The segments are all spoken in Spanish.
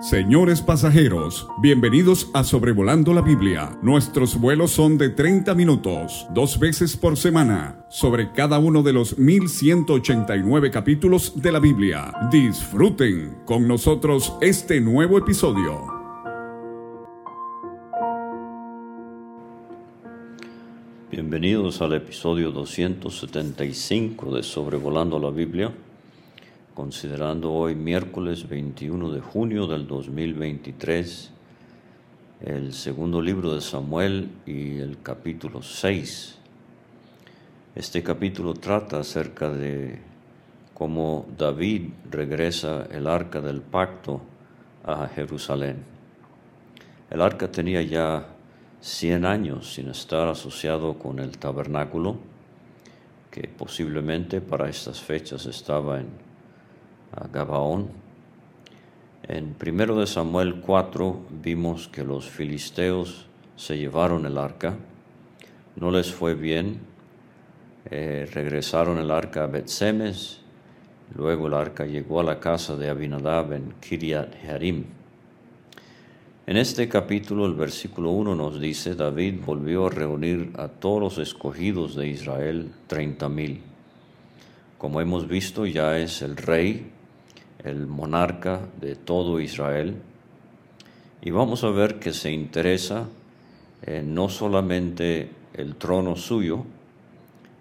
Señores pasajeros, bienvenidos a Sobrevolando la Biblia. Nuestros vuelos son de 30 minutos, dos veces por semana, sobre cada uno de los 1189 capítulos de la Biblia. Disfruten con nosotros este nuevo episodio. Bienvenidos al episodio 275 de Sobrevolando la Biblia considerando hoy miércoles 21 de junio del 2023 el segundo libro de Samuel y el capítulo 6. Este capítulo trata acerca de cómo David regresa el arca del pacto a Jerusalén. El arca tenía ya 100 años sin estar asociado con el tabernáculo, que posiblemente para estas fechas estaba en a Gabaón. En 1 de Samuel 4 vimos que los filisteos se llevaron el arca, no les fue bien, eh, regresaron el arca a Betsemes, luego el arca llegó a la casa de Abinadab en Kiriat Jearim. En este capítulo, el versículo 1 nos dice, David volvió a reunir a todos los escogidos de Israel, treinta mil. Como hemos visto, ya es el rey el monarca de todo Israel. Y vamos a ver que se interesa en no solamente el trono suyo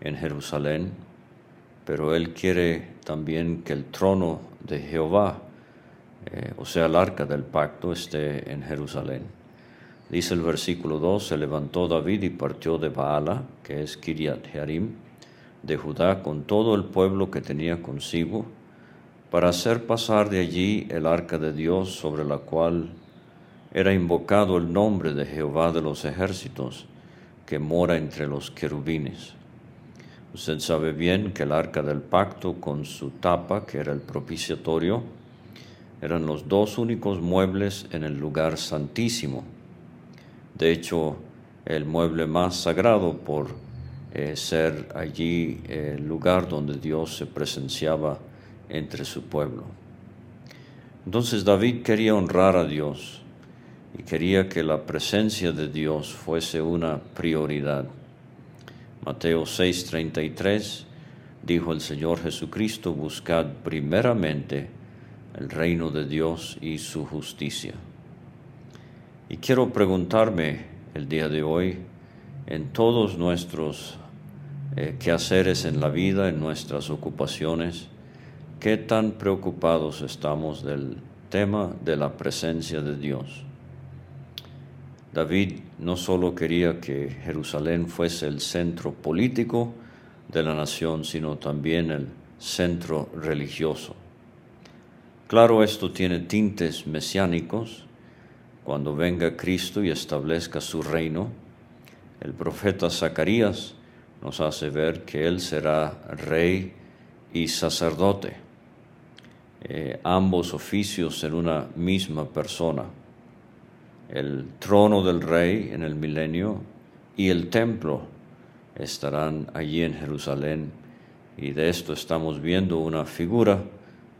en Jerusalén, pero él quiere también que el trono de Jehová, eh, o sea, el arca del pacto, esté en Jerusalén. Dice el versículo 2, se levantó David y partió de Baala, que es Kiriat Jearim, de Judá, con todo el pueblo que tenía consigo, para hacer pasar de allí el arca de Dios sobre la cual era invocado el nombre de Jehová de los ejércitos, que mora entre los querubines. Usted sabe bien que el arca del pacto con su tapa, que era el propiciatorio, eran los dos únicos muebles en el lugar santísimo. De hecho, el mueble más sagrado por eh, ser allí el lugar donde Dios se presenciaba entre su pueblo. Entonces David quería honrar a Dios y quería que la presencia de Dios fuese una prioridad. Mateo 6:33 dijo el Señor Jesucristo, buscad primeramente el reino de Dios y su justicia. Y quiero preguntarme el día de hoy, en todos nuestros eh, quehaceres en la vida, en nuestras ocupaciones, ¿Qué tan preocupados estamos del tema de la presencia de Dios? David no solo quería que Jerusalén fuese el centro político de la nación, sino también el centro religioso. Claro, esto tiene tintes mesiánicos. Cuando venga Cristo y establezca su reino, el profeta Zacarías nos hace ver que Él será rey y sacerdote. Eh, ambos oficios en una misma persona. El trono del rey en el milenio y el templo estarán allí en Jerusalén y de esto estamos viendo una figura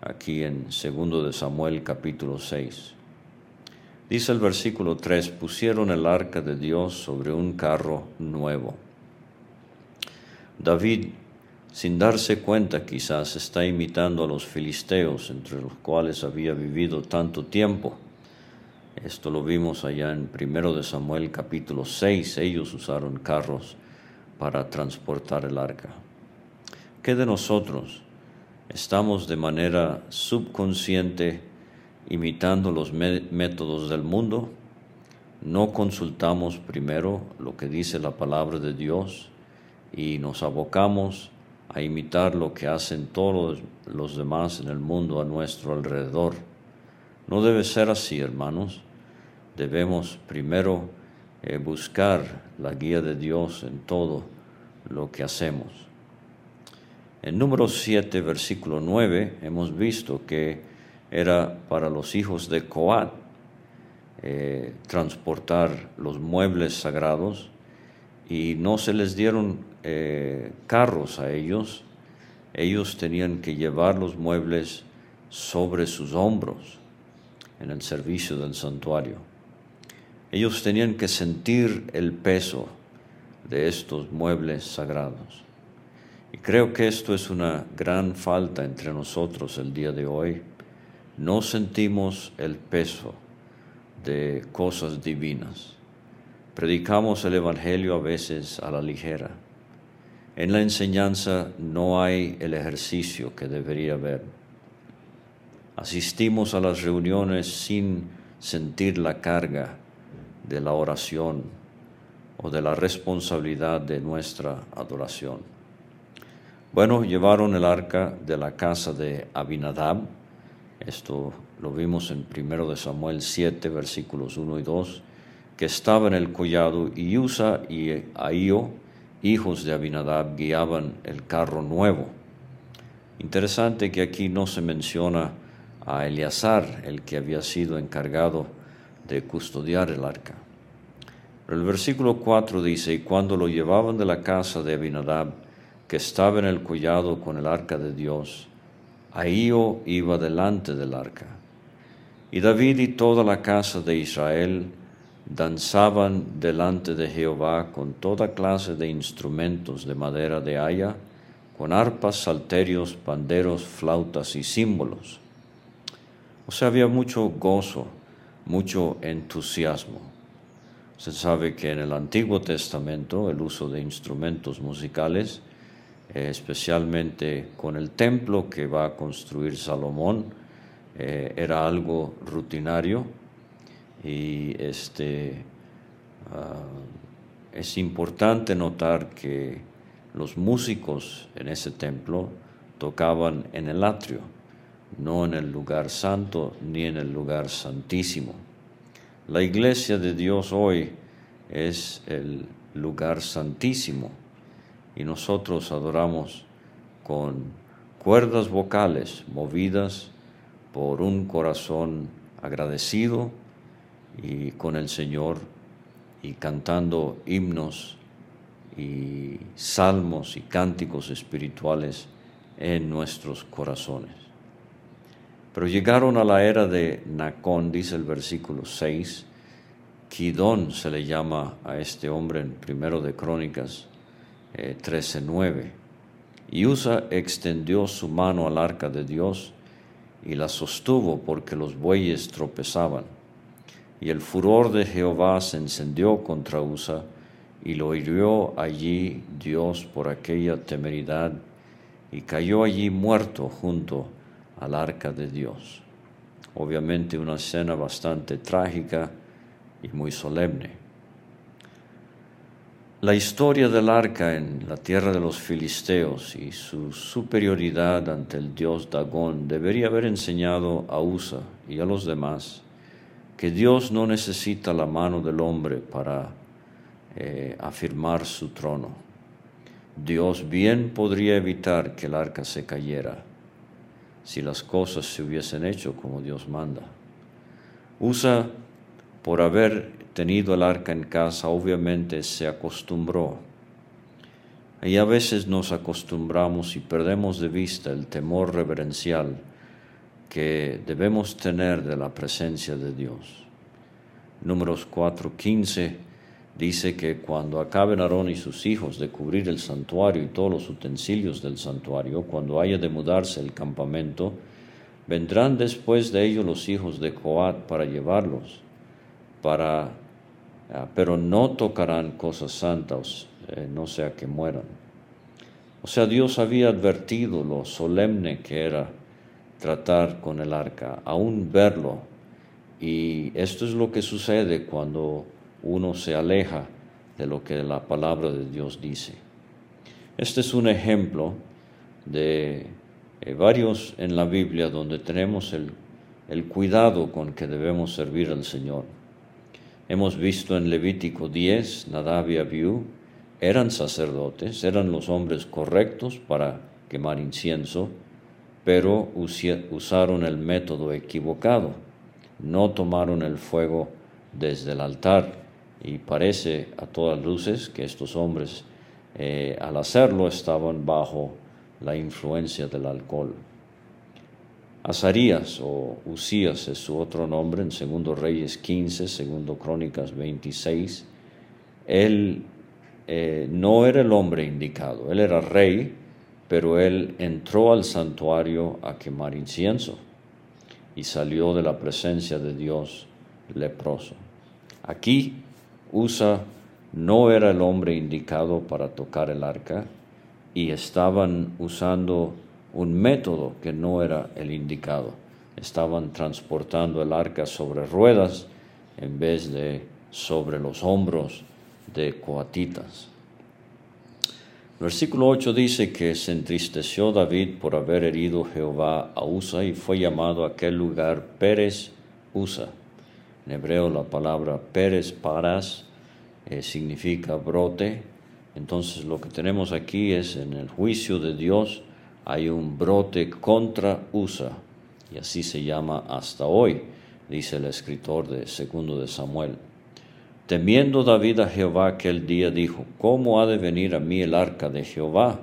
aquí en 2 de Samuel capítulo 6. Dice el versículo 3, pusieron el arca de Dios sobre un carro nuevo. David sin darse cuenta quizás está imitando a los filisteos entre los cuales había vivido tanto tiempo. Esto lo vimos allá en 1 de Samuel capítulo 6, ellos usaron carros para transportar el arca. ¿Qué de nosotros? Estamos de manera subconsciente imitando los métodos del mundo, no consultamos primero lo que dice la palabra de Dios y nos abocamos a imitar lo que hacen todos los demás en el mundo a nuestro alrededor. No debe ser así, hermanos. Debemos primero eh, buscar la guía de Dios en todo lo que hacemos. En número 7, versículo 9, hemos visto que era para los hijos de Coat eh, transportar los muebles sagrados y no se les dieron eh, carros a ellos, ellos tenían que llevar los muebles sobre sus hombros. en el servicio del santuario. Ellos tenían que sentir el peso de estos muebles sagrados. Y creo que esto es una gran falta entre nosotros el día de hoy. No sentimos el peso de cosas divinas. Predicamos el Evangelio a veces a la ligera. En la enseñanza no hay el ejercicio que debería haber. Asistimos a las reuniones sin sentir la carga de la oración o de la responsabilidad de nuestra adoración. Bueno, llevaron el arca de la casa de Abinadab. Esto lo vimos en 1 de Samuel 7, versículos 1 y 2, que estaba en el collado y Usa y Ahío, hijos de Abinadab, guiaban el carro nuevo. Interesante que aquí no se menciona a Eleazar, el que había sido encargado de custodiar el arca. Pero el versículo 4 dice, y cuando lo llevaban de la casa de Abinadab, que estaba en el collado con el arca de Dios, Ahío iba delante del arca. Y David y toda la casa de Israel danzaban delante de Jehová con toda clase de instrumentos de madera de haya, con arpas, salterios, panderos, flautas y símbolos o sea, había mucho gozo, mucho entusiasmo. Se sabe que en el Antiguo Testamento el uso de instrumentos musicales, eh, especialmente con el templo que va a construir Salomón, eh, era algo rutinario y este, ah, es importante notar que los músicos en ese templo tocaban en el atrio no en el lugar santo ni en el lugar santísimo. La iglesia de Dios hoy es el lugar santísimo y nosotros adoramos con cuerdas vocales movidas por un corazón agradecido y con el Señor y cantando himnos y salmos y cánticos espirituales en nuestros corazones. Pero llegaron a la era de Nacón, dice el versículo 6, Kidón se le llama a este hombre en primero de Crónicas eh, 13.9. Y Usa extendió su mano al arca de Dios y la sostuvo porque los bueyes tropezaban. Y el furor de Jehová se encendió contra Usa y lo hirió allí Dios por aquella temeridad y cayó allí muerto junto al arca de Dios. Obviamente una escena bastante trágica y muy solemne. La historia del arca en la tierra de los filisteos y su superioridad ante el dios Dagón debería haber enseñado a Usa y a los demás que Dios no necesita la mano del hombre para eh, afirmar su trono. Dios bien podría evitar que el arca se cayera si las cosas se hubiesen hecho como Dios manda. Usa, por haber tenido el arca en casa, obviamente se acostumbró. Y a veces nos acostumbramos y perdemos de vista el temor reverencial que debemos tener de la presencia de Dios. Números 4:15 dice que cuando acaben Aarón y sus hijos de cubrir el santuario y todos los utensilios del santuario, cuando haya de mudarse el campamento, vendrán después de ellos los hijos de Coat para llevarlos, para, ah, pero no tocarán cosas santas, eh, no sea que mueran. O sea, Dios había advertido lo solemne que era tratar con el arca, aún verlo. Y esto es lo que sucede cuando uno se aleja de lo que la palabra de Dios dice. Este es un ejemplo de eh, varios en la Biblia donde tenemos el, el cuidado con que debemos servir al Señor. Hemos visto en Levítico 10, Nadab y Abiú eran sacerdotes, eran los hombres correctos para quemar incienso, pero usaron el método equivocado, no tomaron el fuego desde el altar y parece a todas luces que estos hombres eh, al hacerlo estaban bajo la influencia del alcohol. Azarías o Usías es su otro nombre en Segundo Reyes 15, Segundo Crónicas 26. Él eh, no era el hombre indicado, él era rey, pero él entró al santuario a quemar incienso y salió de la presencia de Dios leproso. Aquí Usa no era el hombre indicado para tocar el arca y estaban usando un método que no era el indicado. Estaban transportando el arca sobre ruedas en vez de sobre los hombros de coatitas. Versículo 8 dice que se entristeció David por haber herido Jehová a Usa y fue llamado a aquel lugar Pérez Usa. En hebreo la palabra Pérez Paras eh, significa brote. Entonces lo que tenemos aquí es en el juicio de Dios hay un brote contra Usa, y así se llama hasta hoy, dice el escritor de Segundo de Samuel. Temiendo David a Jehová aquel día dijo, ¿cómo ha de venir a mí el arca de Jehová?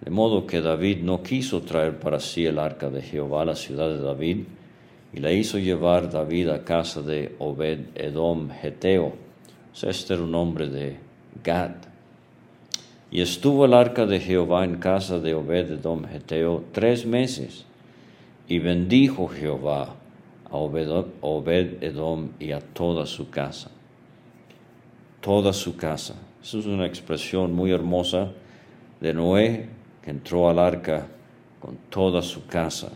De modo que David no quiso traer para sí el arca de Jehová a la ciudad de David, y la hizo llevar David a casa de Obed Edom Geteo. Este era un hombre de Gad. Y estuvo el arca de Jehová en casa de Obed-edom Geteo tres meses. Y bendijo Jehová a Obed-edom y a toda su casa. Toda su casa. Esa es una expresión muy hermosa de Noé, que entró al arca con toda su casa.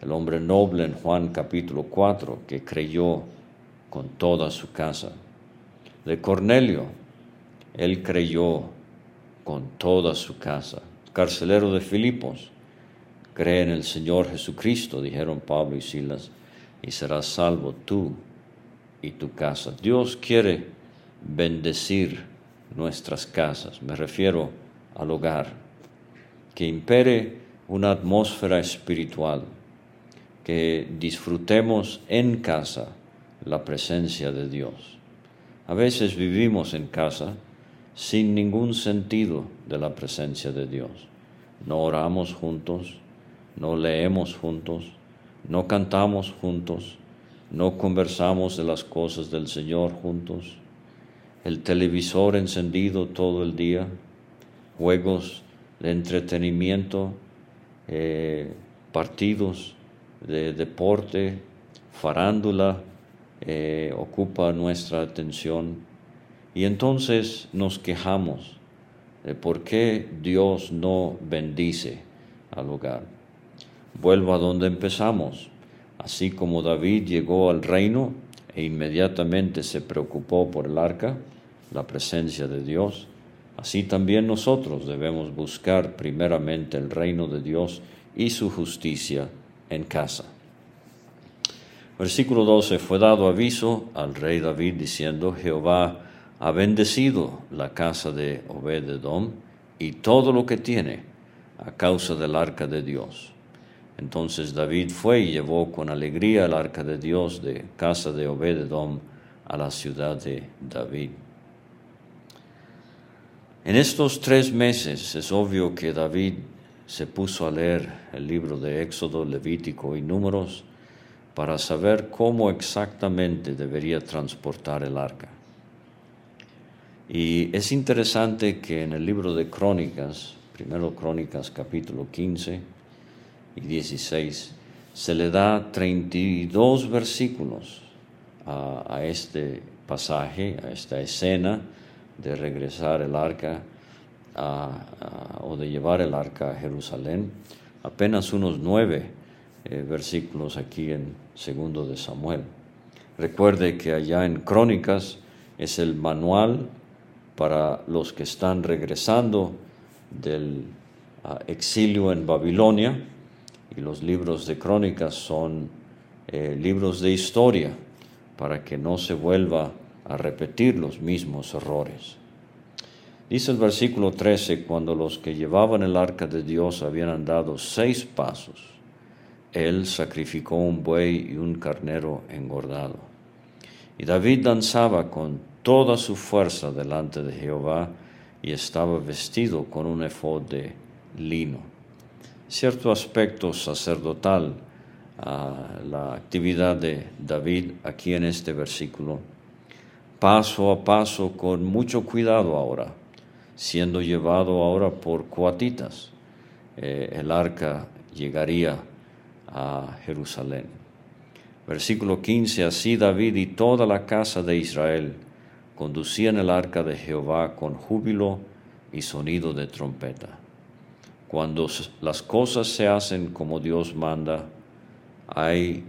El hombre noble en Juan capítulo 4, que creyó con toda su casa. De Cornelio, él creyó con toda su casa. Carcelero de Filipos, cree en el Señor Jesucristo, dijeron Pablo y Silas, y serás salvo tú y tu casa. Dios quiere bendecir nuestras casas, me refiero al hogar, que impere una atmósfera espiritual, que disfrutemos en casa la presencia de Dios. A veces vivimos en casa, sin ningún sentido de la presencia de Dios. No oramos juntos, no leemos juntos, no cantamos juntos, no conversamos de las cosas del Señor juntos, el televisor encendido todo el día, juegos de entretenimiento, eh, partidos de deporte, farándula, eh, ocupa nuestra atención y entonces nos quejamos de por qué Dios no bendice al hogar. Vuelvo a donde empezamos. Así como David llegó al reino e inmediatamente se preocupó por el arca, la presencia de Dios, así también nosotros debemos buscar primeramente el reino de Dios y su justicia en casa. Versículo 12. Fue dado aviso al rey David diciendo, Jehová ha bendecido la casa de Obed-edom y todo lo que tiene a causa del arca de Dios. Entonces David fue y llevó con alegría el arca de Dios de casa de Obed-edom a la ciudad de David. En estos tres meses es obvio que David se puso a leer el libro de Éxodo, Levítico y Números para saber cómo exactamente debería transportar el arca. Y es interesante que en el libro de Crónicas, primero Crónicas capítulo 15 y 16, se le da 32 versículos a, este pasaje, a esta escena de regresar el arca o de llevar el arca a Jerusalén. Apenas unos nueve eh, versículos aquí en segundo de Samuel. Recuerde que allá en Crónicas es el manual para los que están regresando del exilio en Babilonia y los libros de crónicas son eh, libros de historia para que no se vuelva a repetir los mismos errores. Dice el versículo 13, cuando los que llevaban el arca de Dios habían andado seis pasos, él sacrificó un buey y un carnero engordado. Y David danzaba con toda su fuerza delante de Jehová y estaba vestido con un efod de lino. Cierto aspecto sacerdotal a la actividad de David aquí en este versículo. Paso a paso, con mucho cuidado ahora, siendo llevado ahora por cuatitas. Eh, el arca llegaría a Jerusalén. Versículo 15, así David y toda la casa de Israel conducían el arca de Jehová con júbilo y sonido de trompeta. Cuando las cosas se hacen como Dios manda, hay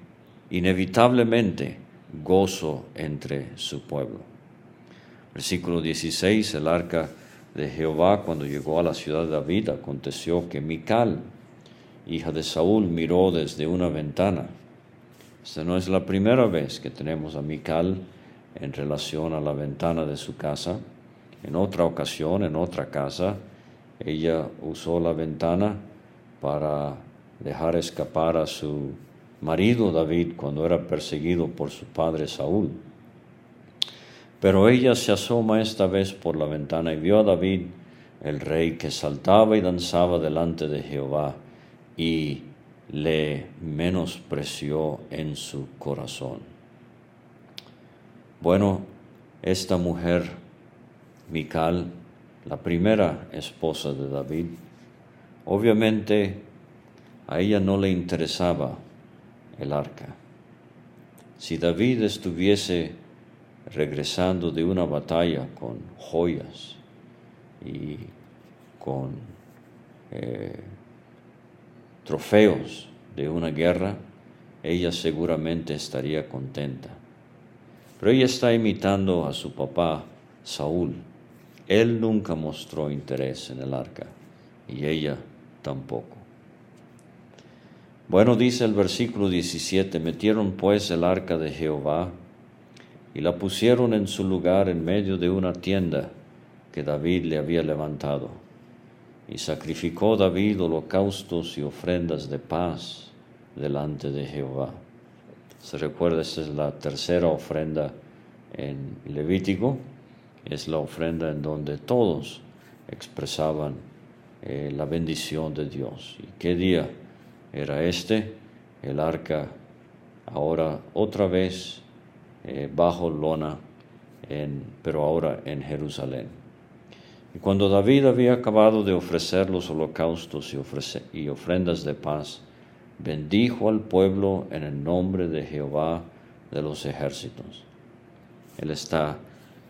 inevitablemente gozo entre su pueblo. Versículo 16, el arca de Jehová cuando llegó a la ciudad de David aconteció que Mical, hija de Saúl, miró desde una ventana. Esta no es la primera vez que tenemos a Mical en relación a la ventana de su casa. En otra ocasión, en otra casa, ella usó la ventana para dejar escapar a su marido David cuando era perseguido por su padre Saúl. Pero ella se asoma esta vez por la ventana y vio a David, el rey, que saltaba y danzaba delante de Jehová y le menospreció en su corazón. Bueno, esta mujer, Mical, la primera esposa de David, obviamente a ella no le interesaba el arca. Si David estuviese regresando de una batalla con joyas y con eh, trofeos de una guerra, ella seguramente estaría contenta. Pero ella está imitando a su papá Saúl. Él nunca mostró interés en el arca y ella tampoco. Bueno, dice el versículo 17, metieron pues el arca de Jehová y la pusieron en su lugar en medio de una tienda que David le había levantado. Y sacrificó David holocaustos y ofrendas de paz delante de Jehová. Se recuerda, es la tercera ofrenda en Levítico, es la ofrenda en donde todos expresaban eh, la bendición de Dios. ¿Y qué día? era este, el arca ahora otra vez eh, bajo lona, en, pero ahora en Jerusalén. Y cuando David había acabado de ofrecer los holocaustos y, y ofrendas de paz, bendijo al pueblo en el nombre de Jehová de los ejércitos. Él está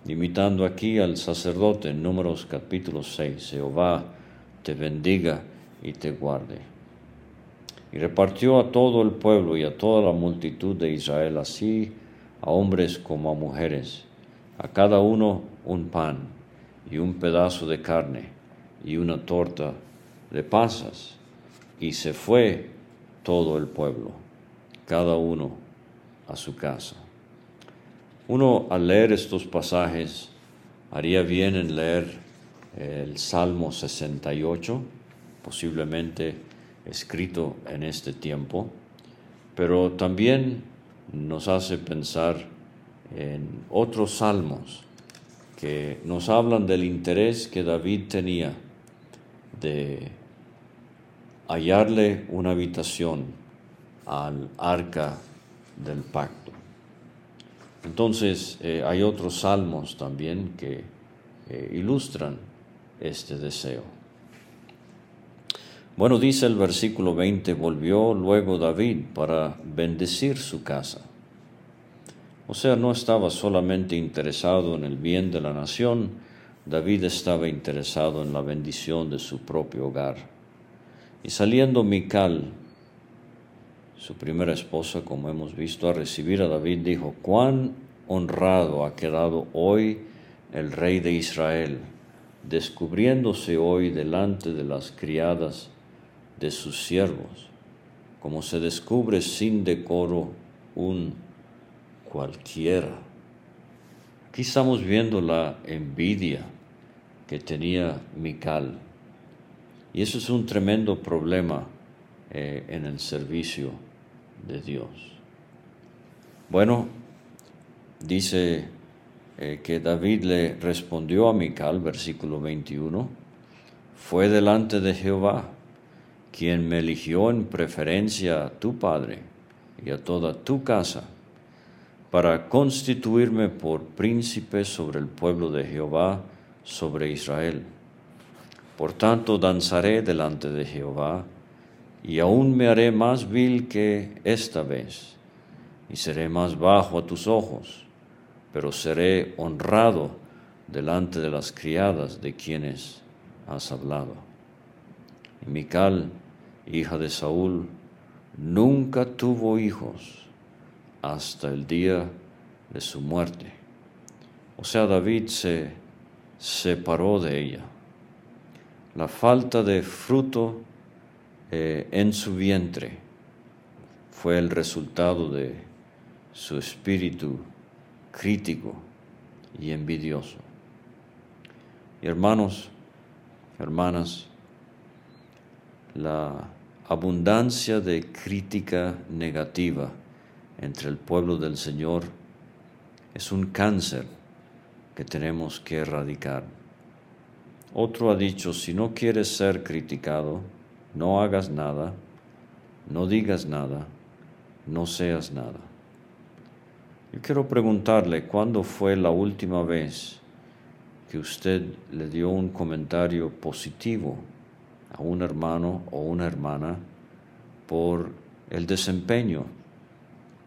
imitando aquí al sacerdote en Números capítulo 6. Jehová te bendiga y te guarde y repartió a todo el pueblo y a toda la multitud de Israel, así a hombres como a mujeres, a cada uno un pan y un pedazo de carne y una torta de pasas, y se fue todo el pueblo, cada uno a su casa. Uno al leer estos pasajes haría bien en leer el Salmo 68, posiblemente escrito en este tiempo, pero también nos hace pensar en otros salmos que nos hablan del interés que David tenía de hallarle una habitación al arca del pacto. Entonces eh, hay otros salmos también que eh, ilustran este deseo. Bueno, dice el versículo 20, volvió luego David para bendecir su casa. O sea, no estaba solamente interesado en el bien de la nación, David estaba interesado en la bendición de su propio hogar. Y saliendo Mical, su primera esposa, como hemos visto, a recibir a David, dijo, cuán honrado ha quedado hoy el rey de Israel, descubriéndose hoy delante de las criadas de sus siervos, como se descubre sin decoro un cualquiera. Aquí estamos viendo la envidia que tenía Mical. Y eso es un tremendo problema eh, en el servicio de Dios. Bueno, dice eh, que David le respondió a Mical, versículo 21, fue delante de Jehová quien me eligió en preferencia a tu Padre y a toda tu casa, para constituirme por príncipe sobre el pueblo de Jehová, sobre Israel. Por tanto, danzaré delante de Jehová, y aún me haré más vil que esta vez, y seré más bajo a tus ojos, pero seré honrado delante de las criadas de quienes has hablado. Y Mical, hija de Saúl, nunca tuvo hijos hasta el día de su muerte. O sea, David se separó de ella. La falta de fruto eh, en su vientre fue el resultado de su espíritu crítico y envidioso. Y hermanos, hermanas, la abundancia de crítica negativa entre el pueblo del Señor es un cáncer que tenemos que erradicar. Otro ha dicho, si no quieres ser criticado, no hagas nada, no digas nada, no seas nada. Yo quiero preguntarle, ¿cuándo fue la última vez que usted le dio un comentario positivo a un hermano o una hermana por el desempeño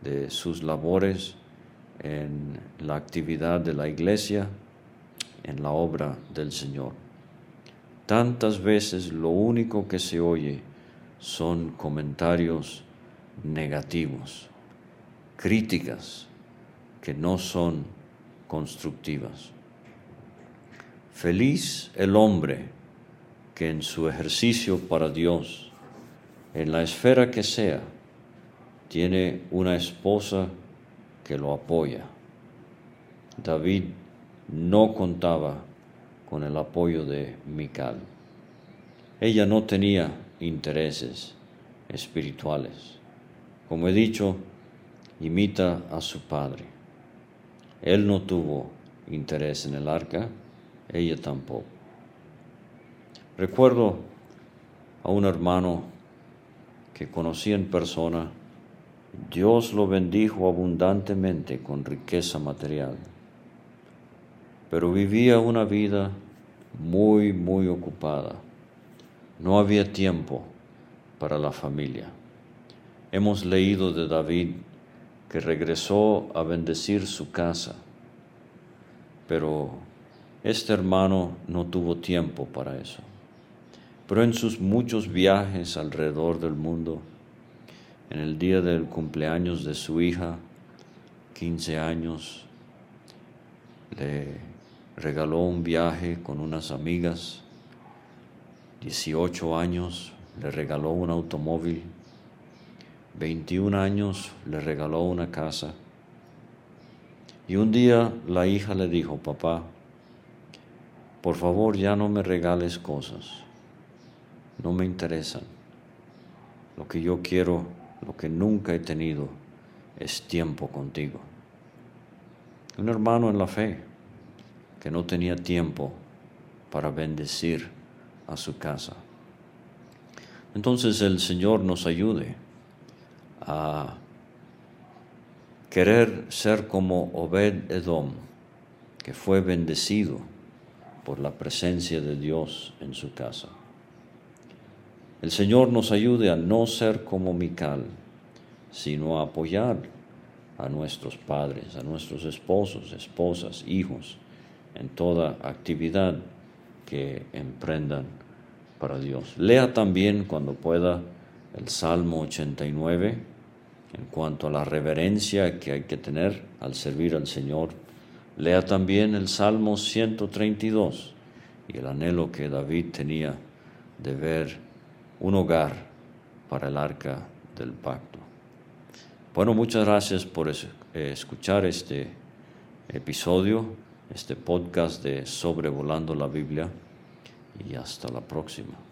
de sus labores en la actividad de la iglesia, en la obra del Señor. Tantas veces lo único que se oye son comentarios negativos, críticas que no son constructivas. Feliz el hombre que en su ejercicio para Dios, en la esfera que sea, tiene una esposa que lo apoya. David no contaba con el apoyo de Mical. Ella no tenía intereses espirituales. Como he dicho, imita a su padre. Él no tuvo interés en el arca, ella tampoco. Recuerdo a un hermano que conocí en persona Dios lo bendijo abundantemente con riqueza material, pero vivía una vida muy, muy ocupada. No había tiempo para la familia. Hemos leído de David que regresó a bendecir su casa, pero este hermano no tuvo tiempo para eso. Pero en sus muchos viajes alrededor del mundo, en el día del cumpleaños de su hija, 15 años, le regaló un viaje con unas amigas, 18 años, le regaló un automóvil, 21 años, le regaló una casa. Y un día la hija le dijo, papá, por favor ya no me regales cosas, no me interesan. Lo que yo quiero lo que nunca he tenido es tiempo contigo. Un hermano en la fe que no tenía tiempo para bendecir a su casa. Entonces el Señor nos ayude a querer ser como Obed Edom, que fue bendecido por la presencia de Dios en su casa. El Señor nos ayude a no ser como Mical, sino a apoyar a nuestros padres, a nuestros esposos, esposas, hijos, en toda actividad que emprendan para Dios. Lea también cuando pueda el Salmo 89 en cuanto a la reverencia que hay que tener al servir al Señor. Lea también el Salmo 132 y el anhelo que David tenía de ver un hogar para el arca del pacto. Bueno, muchas gracias por eh, escuchar este episodio, este podcast de Sobrevolando la Biblia y hasta la próxima.